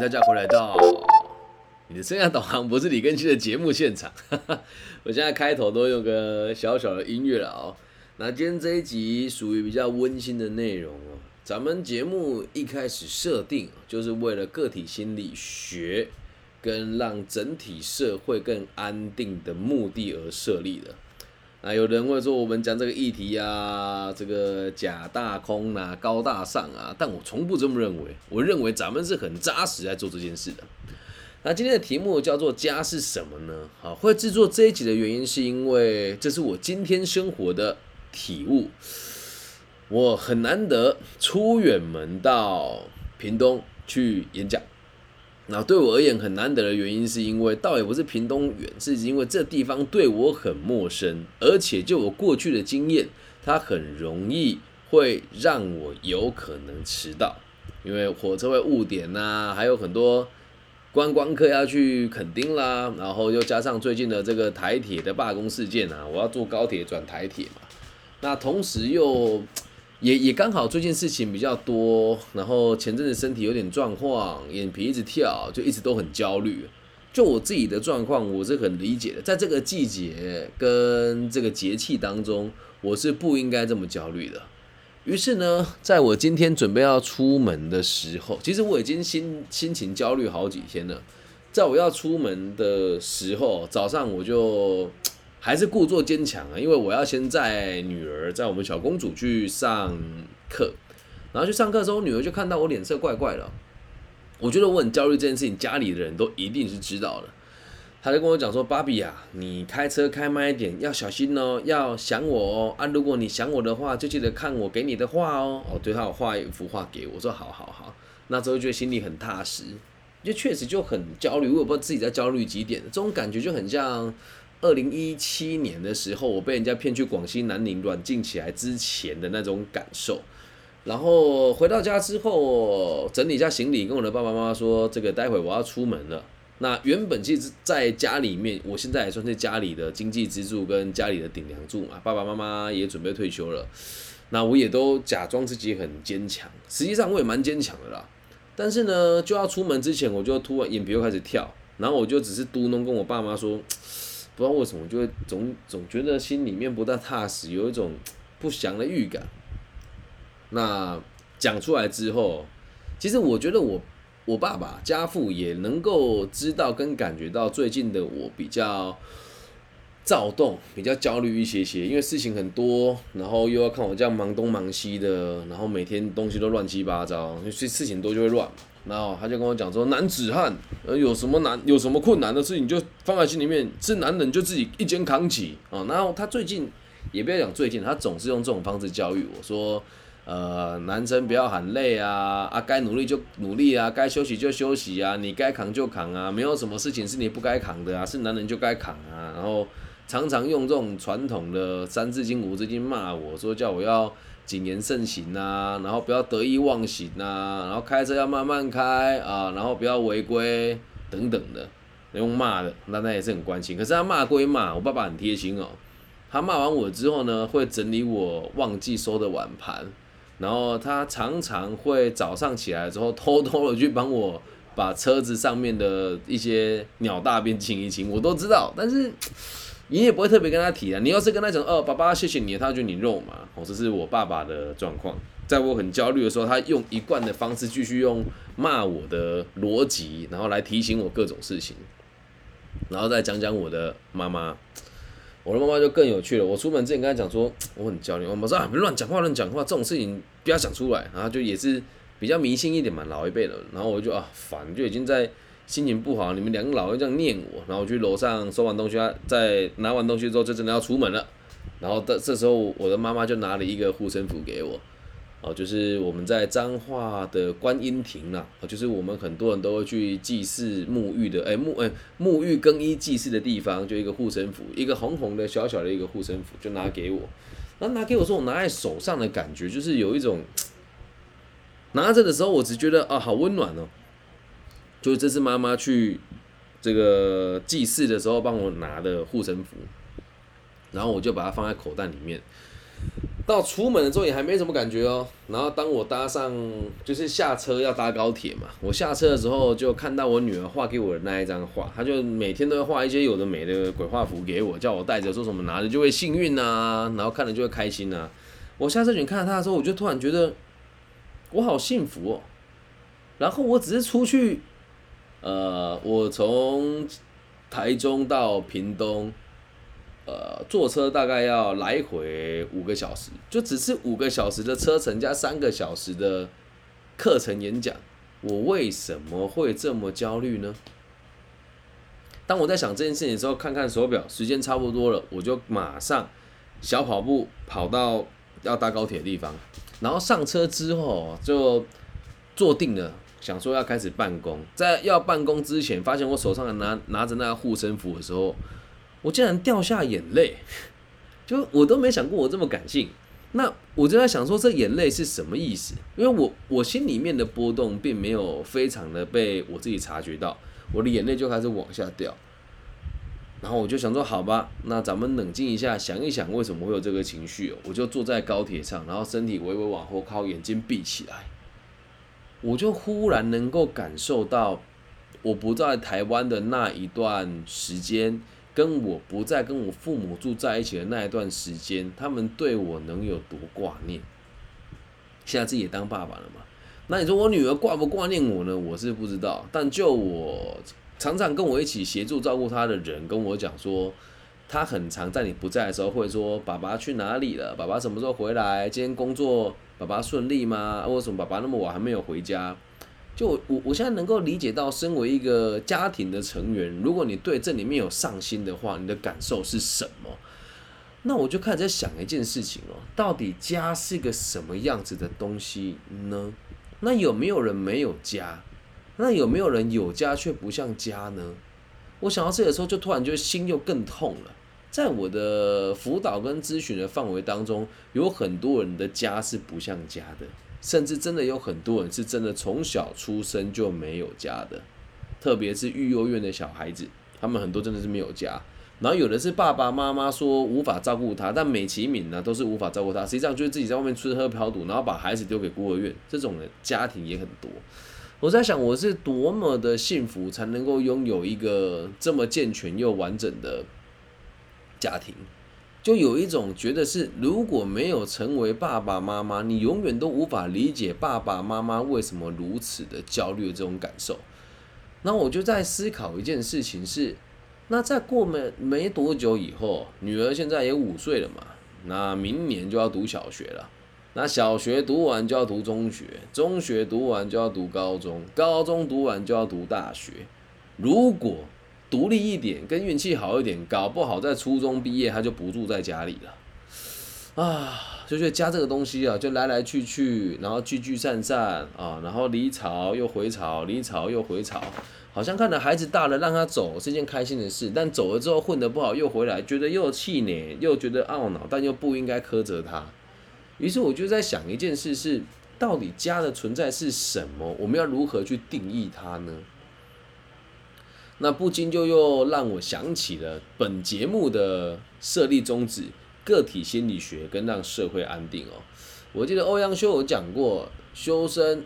大家回来到你的生涯导航，不是李根熙的节目现场。我现在开头都用个小小的音乐了哦。那今天这一集属于比较温馨的内容哦。咱们节目一开始设定就是为了个体心理学跟让整体社会更安定的目的而设立的。啊，有人会说我们讲这个议题啊，这个假大空啊，高大上啊，但我从不这么认为。我认为咱们是很扎实在做这件事的。那今天的题目叫做“家是什么呢？”好，会制作这一集的原因是因为这是我今天生活的体悟。我很难得出远门到屏东去演讲。那对我而言很难得的原因，是因为倒也不是屏东远，是因为这地方对我很陌生，而且就我过去的经验，它很容易会让我有可能迟到，因为火车会误点呐，还有很多观光客要去垦丁啦，然后又加上最近的这个台铁的罢工事件啊，我要坐高铁转台铁嘛，那同时又。也也刚好最近事情比较多，然后前阵子身体有点状况，眼皮一直跳，就一直都很焦虑。就我自己的状况，我是很理解的。在这个季节跟这个节气当中，我是不应该这么焦虑的。于是呢，在我今天准备要出门的时候，其实我已经心心情焦虑好几天了。在我要出门的时候，早上我就。还是故作坚强啊，因为我要先载女儿，在我们小公主去上课，然后去上课的时候，女儿就看到我脸色怪怪的，我觉得我很焦虑这件事情，家里的人都一定是知道的。她就跟我讲说：“芭比啊，你开车开慢一点，要小心哦，要想我哦啊！如果你想我的话，就记得看我给你的画哦。”哦，对，她有画一幅画给我，说：“好好好。”那时候觉得心里很踏实，就确实就很焦虑，我也不知道自己在焦虑几点，这种感觉就很像。二零一七年的时候，我被人家骗去广西南宁软禁起来之前的那种感受，然后回到家之后整理一下行李，跟我的爸爸妈妈说，这个待会我要出门了。那原本其实在家里面，我现在也算是家里的经济支柱跟家里的顶梁柱嘛。爸爸妈妈也准备退休了，那我也都假装自己很坚强，实际上我也蛮坚强的啦。但是呢，就要出门之前，我就突然眼皮又开始跳，然后我就只是嘟囔跟我爸妈说。不知道为什么，就会总总觉得心里面不大踏实，有一种不祥的预感。那讲出来之后，其实我觉得我我爸爸家父也能够知道跟感觉到最近的我比较躁动，比较焦虑一些些，因为事情很多，然后又要看我这样忙东忙西的，然后每天东西都乱七八糟，所以事情多就会乱。然后他就跟我讲说，男子汉，呃，有什么难，有什么困难的事情就放在心里面，是男人就自己一肩扛起啊。然后他最近也不要讲最近，他总是用这种方式教育我说，呃，男生不要喊累啊，啊，该努力就努力啊，该休息就休息啊，你该扛就扛啊，没有什么事情是你不该扛的啊，是男人就该扛啊。然后常常用这种传统的三字经五字经骂我说，叫我要。谨言慎行呐，然后不要得意忘形呐，然后开车要慢慢开啊，然后不要违规等等的，用骂的，那他也是很关心。可是他骂归骂，我爸爸很贴心哦。他骂完我之后呢，会整理我忘记收的碗盘，然后他常常会早上起来之后偷偷的去帮我把车子上面的一些鸟大便清一清，我都知道，但是。你也不会特别跟他提啊。你要是跟他讲，哦，爸爸谢谢你，他就你肉嘛。哦，这是我爸爸的状况。在我很焦虑的时候，他用一贯的方式继续用骂我的逻辑，然后来提醒我各种事情。然后再讲讲我的妈妈，我的妈妈就更有趣了。我出门之前跟他讲说，我很焦虑。我妈说啊，乱讲话，乱讲话，这种事情不要讲出来。然后就也是比较迷信一点嘛，老一辈的。然后我就啊烦，就已经在。心情不好，你们两个老会这样念我，然后我去楼上收完东西，在拿完东西之后就真的要出门了，然后这这时候我的妈妈就拿了一个护身符给我，哦，就是我们在彰化的观音亭呐，就是我们很多人都会去祭祀沐浴的，哎沐哎沐浴更衣祭祀的地方，就一个护身符，一个红红的小小的一个护身符，就拿给我，然后拿给我说我拿在手上的感觉就是有一种，拿着的时候我只觉得啊好温暖哦。就是这是妈妈去这个祭祀的时候帮我拿的护身符，然后我就把它放在口袋里面。到出门的时候也还没什么感觉哦。然后当我搭上，就是下车要搭高铁嘛，我下车的时候就看到我女儿画给我的那一张画，她就每天都会画一些有的没的鬼画符给我，叫我带着，说什么拿着就会幸运呐，然后看了就会开心呐。我下车前看到她的时候，我就突然觉得我好幸福哦。然后我只是出去，呃，我从台中到屏东。呃，坐车大概要来回五个小时，就只是五个小时的车程加三个小时的课程演讲，我为什么会这么焦虑呢？当我在想这件事情的时候，看看手表，时间差不多了，我就马上小跑步跑到要搭高铁的地方，然后上车之后就坐定了，想说要开始办公。在要办公之前，发现我手上拿拿着那个护身符的时候。我竟然掉下眼泪，就我都没想过我这么感性。那我就在想说，这眼泪是什么意思？因为我我心里面的波动并没有非常的被我自己察觉到，我的眼泪就开始往下掉。然后我就想说，好吧，那咱们冷静一下，想一想为什么会有这个情绪。我就坐在高铁上，然后身体微微往后靠，眼睛闭起来，我就忽然能够感受到我不在台湾的那一段时间。跟我不再跟我父母住在一起的那一段时间，他们对我能有多挂念？现在自己也当爸爸了嘛？那你说我女儿挂不挂念我呢？我是不知道。但就我常常跟我一起协助照顾她的人跟我讲说，他很常在你不在的时候会说：“爸爸去哪里了？爸爸什么时候回来？今天工作爸爸顺利吗？为什么爸爸那么晚还没有回家？”就我我现在能够理解到，身为一个家庭的成员，如果你对这里面有上心的话，你的感受是什么？那我就开始在想一件事情哦，到底家是个什么样子的东西呢？那有没有人没有家？那有没有人有家却不像家呢？我想到这个时候，就突然觉得心又更痛了。在我的辅导跟咨询的范围当中，有很多人的家是不像家的。甚至真的有很多人是真的从小出生就没有家的，特别是育幼院的小孩子，他们很多真的是没有家。然后有的是爸爸妈妈说无法照顾他，但美其名呢都是无法照顾他，实际上就是自己在外面吃喝嫖赌，然后把孩子丢给孤儿院，这种的家庭也很多。我在想，我是多么的幸福，才能够拥有一个这么健全又完整的家庭。就有一种觉得是，如果没有成为爸爸妈妈，你永远都无法理解爸爸妈妈为什么如此的焦虑这种感受。那我就在思考一件事情是，那在过没没多久以后，女儿现在也五岁了嘛，那明年就要读小学了，那小学读完就要读中学，中学读完就要读高中，高中读完就要读大学。如果独立一点，跟运气好一点，搞不好在初中毕业他就不住在家里了，啊，就觉得家这个东西啊，就来来去去，然后聚聚散散啊，然后离巢又回巢，离巢又回巢，好像看着孩子大了让他走是件开心的事，但走了之后混得不好又回来，觉得又气馁，又觉得懊恼，但又不应该苛责他。于是我就在想一件事是，到底家的存在是什么？我们要如何去定义它呢？那不禁就又让我想起了本节目的设立宗旨：个体心理学跟让社会安定哦。我记得欧阳修有讲过“修身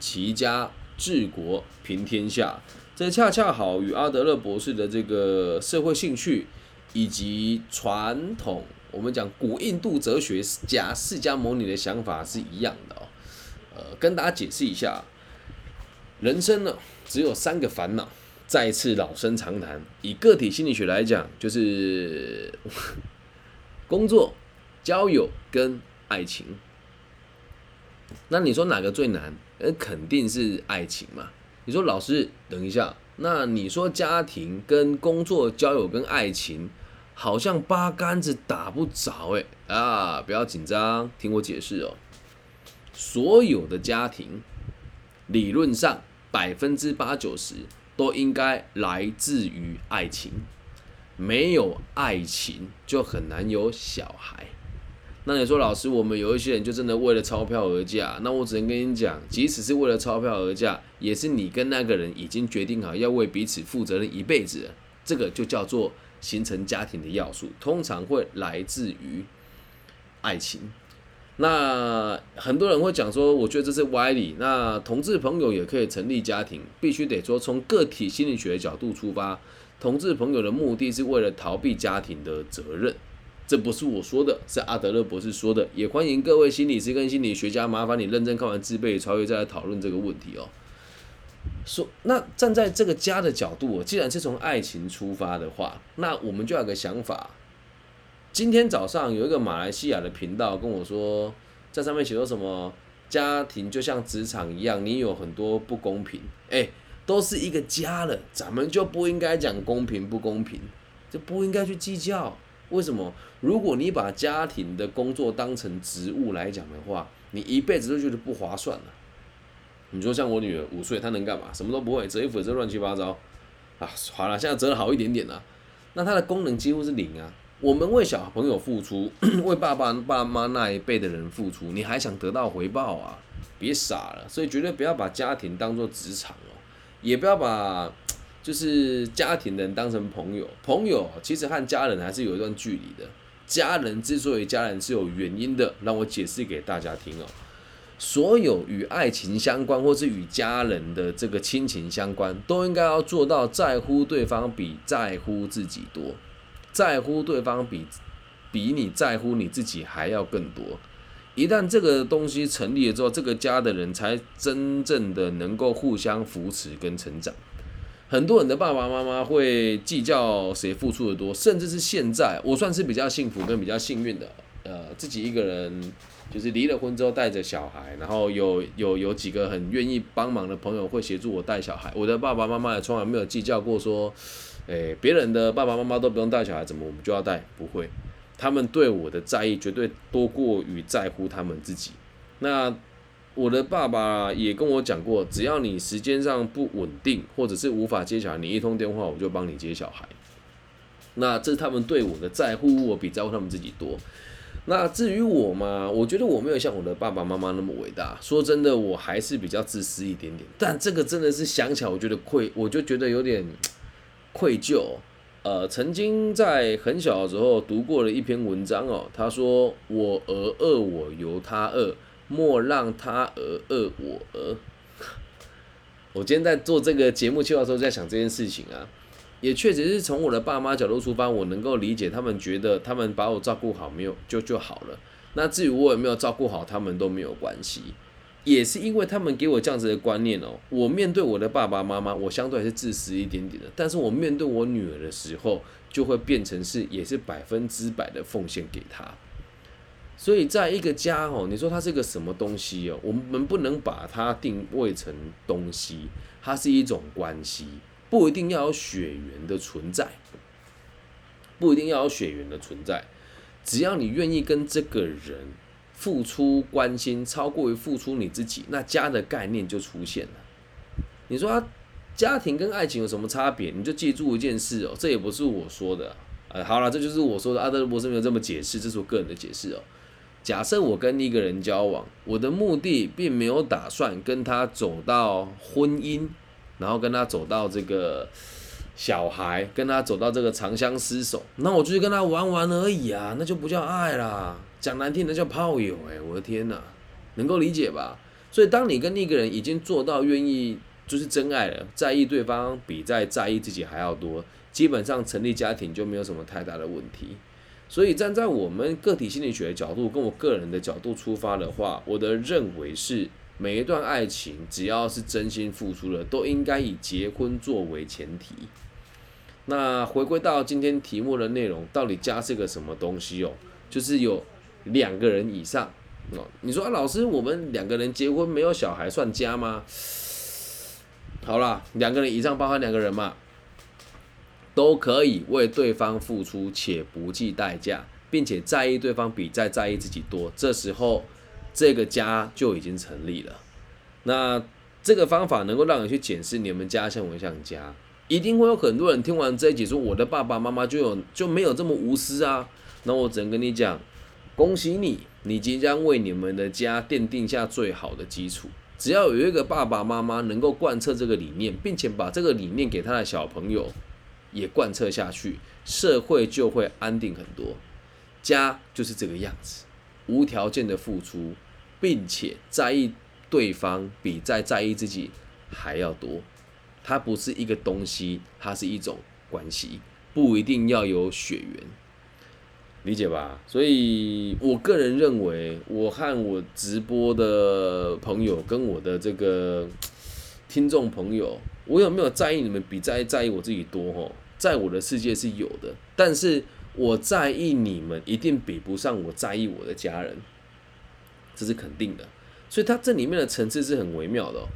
齐家治国平天下”，这恰恰好与阿德勒博士的这个社会兴趣以及传统我们讲古印度哲学家释迦牟尼的想法是一样的哦。呃，跟大家解释一下，人生呢只有三个烦恼。再次老生常谈，以个体心理学来讲，就是 工作、交友跟爱情。那你说哪个最难？呃，肯定是爱情嘛。你说老师，等一下，那你说家庭跟工作、交友跟爱情，好像八竿子打不着哎啊！不要紧张，听我解释哦。所有的家庭，理论上百分之八九十。都应该来自于爱情，没有爱情就很难有小孩。那你说，老师，我们有一些人就真的为了钞票而嫁？那我只能跟你讲，即使是为了钞票而嫁，也是你跟那个人已经决定好要为彼此负责任一辈子。这个就叫做形成家庭的要素，通常会来自于爱情。那很多人会讲说，我觉得这是歪理。那同志朋友也可以成立家庭，必须得说从个体心理学的角度出发，同志朋友的目的是为了逃避家庭的责任。这不是我说的，是阿德勒博士说的。也欢迎各位心理师跟心理学家，麻烦你认真看完《自卑超越》再来讨论这个问题哦。说那站在这个家的角度，既然是从爱情出发的话，那我们就有个想法。今天早上有一个马来西亚的频道跟我说，在上面写说什么家庭就像职场一样，你有很多不公平，哎，都是一个家了，咱们就不应该讲公平不公平，就不应该去计较。为什么？如果你把家庭的工作当成职务来讲的话，你一辈子都觉得不划算了。你说像我女儿五岁，她能干嘛？什么都不会，折衣服折乱七八糟啊！好了，现在折的好一点点了，那它的功能几乎是零啊。我们为小朋友付出，为爸爸爸妈那一辈的人付出，你还想得到回报啊？别傻了！所以绝对不要把家庭当做职场哦，也不要把就是家庭的人当成朋友。朋友其实和家人还是有一段距离的。家人之所以家人是有原因的，让我解释给大家听哦。所有与爱情相关或是与家人的这个亲情相关，都应该要做到在乎对方比在乎自己多。在乎对方比比你在乎你自己还要更多。一旦这个东西成立了之后，这个家的人才真正的能够互相扶持跟成长。很多人的爸爸妈妈会计较谁付出的多，甚至是现在我算是比较幸福跟比较幸运的，呃，自己一个人就是离了婚之后带着小孩，然后有有有几个很愿意帮忙的朋友会协助我带小孩。我的爸爸妈妈也从来没有计较过说。诶，别人的爸爸妈妈都不用带小孩，怎么我们就要带？不会，他们对我的在意绝对多过于在乎他们自己。那我的爸爸也跟我讲过，只要你时间上不稳定，或者是无法接小孩，你一通电话我就帮你接小孩。那这是他们对我的在乎，我比在乎他们自己多。那至于我嘛，我觉得我没有像我的爸爸妈妈那么伟大。说真的，我还是比较自私一点点。但这个真的是想起来，我觉得愧，我就觉得有点。愧疚，呃，曾经在很小的时候读过了一篇文章哦，他说：“我而恶我由他恶，莫让他而恶我。”我今天在做这个节目计划的时候，在想这件事情啊，也确实是从我的爸妈角度出发，我能够理解他们觉得他们把我照顾好没有就就好了。那至于我有没有照顾好他们都没有关系。也是因为他们给我这样子的观念哦，我面对我的爸爸妈妈，我相对还是自私一点点的。但是我面对我女儿的时候，就会变成是也是百分之百的奉献给她。所以在一个家哦，你说它是个什么东西哦？我们不能把它定位成东西，它是一种关系，不一定要有血缘的存在，不一定要有血缘的存在，只要你愿意跟这个人。付出关心超过于付出你自己，那家的概念就出现了。你说家庭跟爱情有什么差别？你就记住一件事哦，这也不是我说的。呃，好了，这就是我说的。阿德勒博士没有这么解释，这是我个人的解释哦。假设我跟一个人交往，我的目的并没有打算跟他走到婚姻，然后跟他走到这个小孩，跟他走到这个长相厮守，那我就是跟他玩玩而已啊，那就不叫爱啦。讲难听的叫炮友，哎，我的天哪，能够理解吧？所以当你跟那个人已经做到愿意就是真爱了，在意对方比在在意自己还要多，基本上成立家庭就没有什么太大的问题。所以站在我们个体心理学的角度，跟我个人的角度出发的话，我的认为是每一段爱情只要是真心付出的，都应该以结婚作为前提。那回归到今天题目的内容，到底家是个什么东西哦？就是有。两个人以上哦，你说啊，老师，我们两个人结婚没有小孩算家吗？好啦，两个人以上包含两个人嘛，都可以为对方付出且不计代价，并且在意对方比在在意自己多，这时候这个家就已经成立了。那这个方法能够让你去检视你们家像不像家，一定会有很多人听完这一集说，我的爸爸妈妈就有就没有这么无私啊。那我只能跟你讲。恭喜你，你即将为你们的家奠定下最好的基础。只要有一个爸爸妈妈能够贯彻这个理念，并且把这个理念给他的小朋友也贯彻下去，社会就会安定很多。家就是这个样子。无条件的付出，并且在意对方比在在意自己还要多。它不是一个东西，它是一种关系，不一定要有血缘，理解吧？所以我个人认为，我和我直播的朋友跟我的这个听众朋友，我有没有在意你们比在在意我自己多？吼，在我的世界是有的，但是我在意你们一定比不上我在意我的家人，这是肯定的。所以它这里面的层次是很微妙的。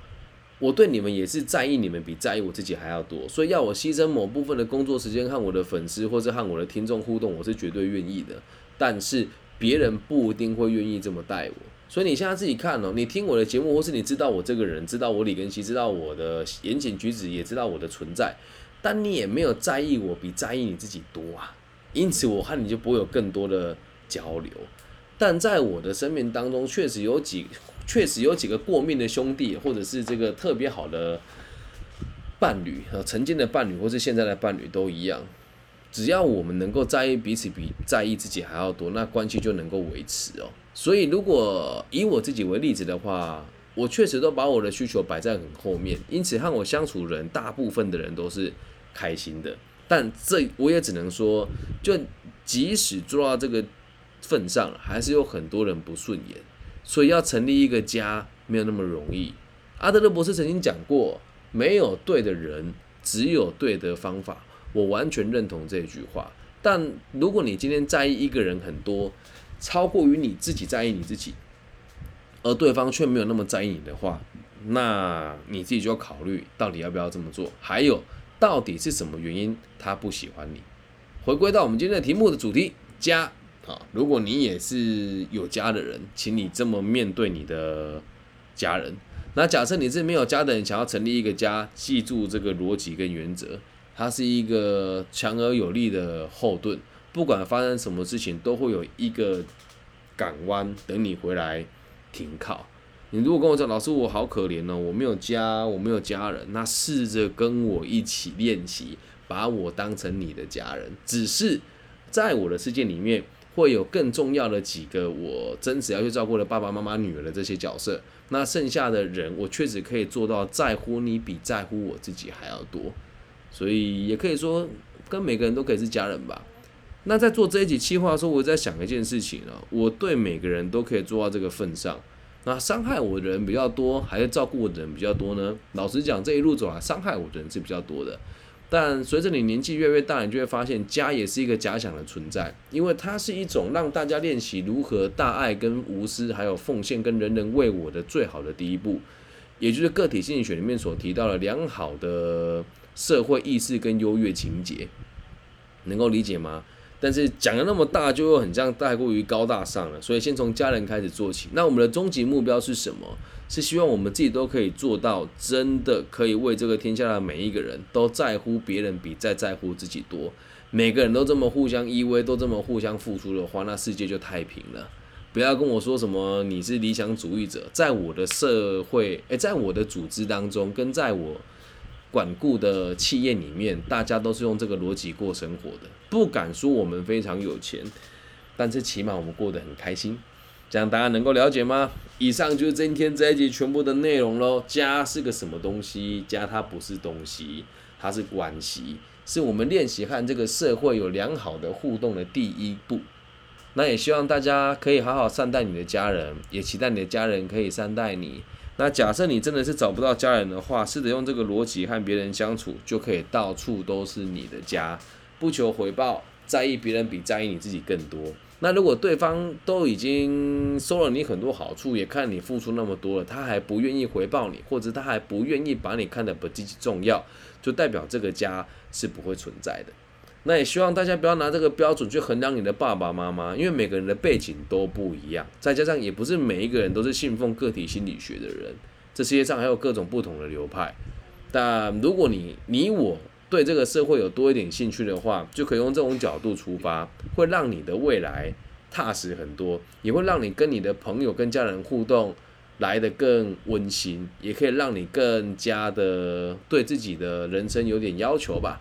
我对你们也是在意你们比在意我自己还要多，所以要我牺牲某部分的工作时间和我的粉丝或者和我的听众互动，我是绝对愿意的。但是别人不一定会愿意这么待我，所以你现在自己看哦，你听我的节目，或是你知道我这个人，知道我李根熙，知道我的言行举止，也知道我的存在，但你也没有在意我比在意你自己多啊，因此我和你就不会有更多的交流。但在我的生命当中，确实有几。确实有几个过命的兄弟，或者是这个特别好的伴侣，呃，曾经的伴侣，或是现在的伴侣都一样。只要我们能够在意彼此比在意自己还要多，那关系就能够维持哦。所以，如果以我自己为例子的话，我确实都把我的需求摆在很后面，因此和我相处人，大部分的人都是开心的。但这我也只能说，就即使做到这个份上，还是有很多人不顺眼。所以要成立一个家没有那么容易。阿德勒博士曾经讲过，没有对的人，只有对的方法。我完全认同这句话。但如果你今天在意一个人很多，超过于你自己在意你自己，而对方却没有那么在意你的话，那你自己就要考虑到底要不要这么做。还有，到底是什么原因他不喜欢你？回归到我们今天的题目的主题，家。啊，如果你也是有家的人，请你这么面对你的家人。那假设你是没有家的人，想要成立一个家，记住这个逻辑跟原则，它是一个强而有力的后盾。不管发生什么事情，都会有一个港湾等你回来停靠。你如果跟我讲，老师我好可怜哦，我没有家，我没有家人，那试着跟我一起练习，把我当成你的家人。只是在我的世界里面。会有更重要的几个我真实要去照顾的爸爸妈妈、女儿的这些角色，那剩下的人我确实可以做到在乎你比在乎我自己还要多，所以也可以说跟每个人都可以是家人吧。那在做这一集计划的时候，我在想一件事情啊，我对每个人都可以做到这个份上，那伤害我的人比较多，还是照顾我的人比较多呢？老实讲，这一路走来，伤害我的人是比较多的。但随着你年纪越来越大，你就会发现家也是一个假想的存在，因为它是一种让大家练习如何大爱跟无私，还有奉献跟人人为我的最好的第一步，也就是个体心理学里面所提到的良好的社会意识跟优越情节，能够理解吗？但是讲的那么大，就又很像太过于高大上了，所以先从家人开始做起。那我们的终极目标是什么？是希望我们自己都可以做到，真的可以为这个天下的每一个人都在乎别人比再在乎自己多。每个人都这么互相依偎，都这么互相付出的话，那世界就太平了。不要跟我说什么你是理想主义者，在我的社会，诶，在我的组织当中，跟在我。管顾的企业里面，大家都是用这个逻辑过生活的。不敢说我们非常有钱，但是起码我们过得很开心。这样大家能够了解吗？以上就是今天这一集全部的内容喽。家是个什么东西？家它不是东西，它是关系，是我们练习和这个社会有良好的互动的第一步。那也希望大家可以好好善待你的家人，也期待你的家人可以善待你。那假设你真的是找不到家人的话，试着用这个逻辑和别人相处，就可以到处都是你的家，不求回报，在意别人比在意你自己更多。那如果对方都已经收了你很多好处，也看你付出那么多了，他还不愿意回报你，或者他还不愿意把你看得不积极重要，就代表这个家是不会存在的。那也希望大家不要拿这个标准去衡量你的爸爸妈妈，因为每个人的背景都不一样，再加上也不是每一个人都是信奉个体心理学的人，这世界上还有各种不同的流派。但如果你你我对这个社会有多一点兴趣的话，就可以用这种角度出发，会让你的未来踏实很多，也会让你跟你的朋友跟家人互动来得更温馨，也可以让你更加的对自己的人生有点要求吧，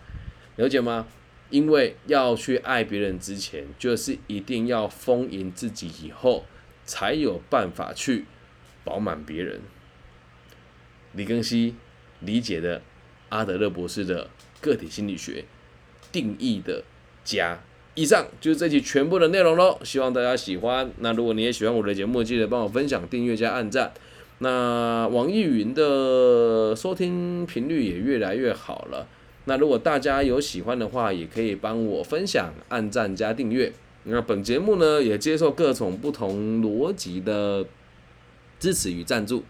了解吗？因为要去爱别人之前，就是一定要丰盈自己，以后才有办法去饱满别人。李庚希理解的阿德勒博士的个体心理学定义的家。以上就是这期全部的内容喽，希望大家喜欢。那如果你也喜欢我的节目，记得帮我分享、订阅加按赞。那网易云的收听频率也越来越好了。那如果大家有喜欢的话，也可以帮我分享、按赞加订阅。那本节目呢，也接受各种不同逻辑的支持与赞助，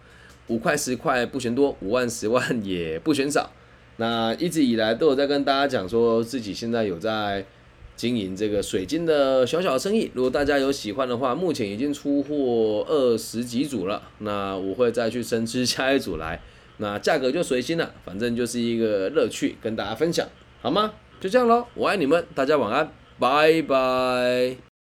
五块十块不嫌多，五万十万也不嫌少。那一直以来都有在跟大家讲，说自己现在有在。经营这个水晶的小小生意，如果大家有喜欢的话，目前已经出货二十几组了，那我会再去生吃下一组来，那价格就随心了，反正就是一个乐趣，跟大家分享，好吗？就这样喽，我爱你们，大家晚安，拜拜。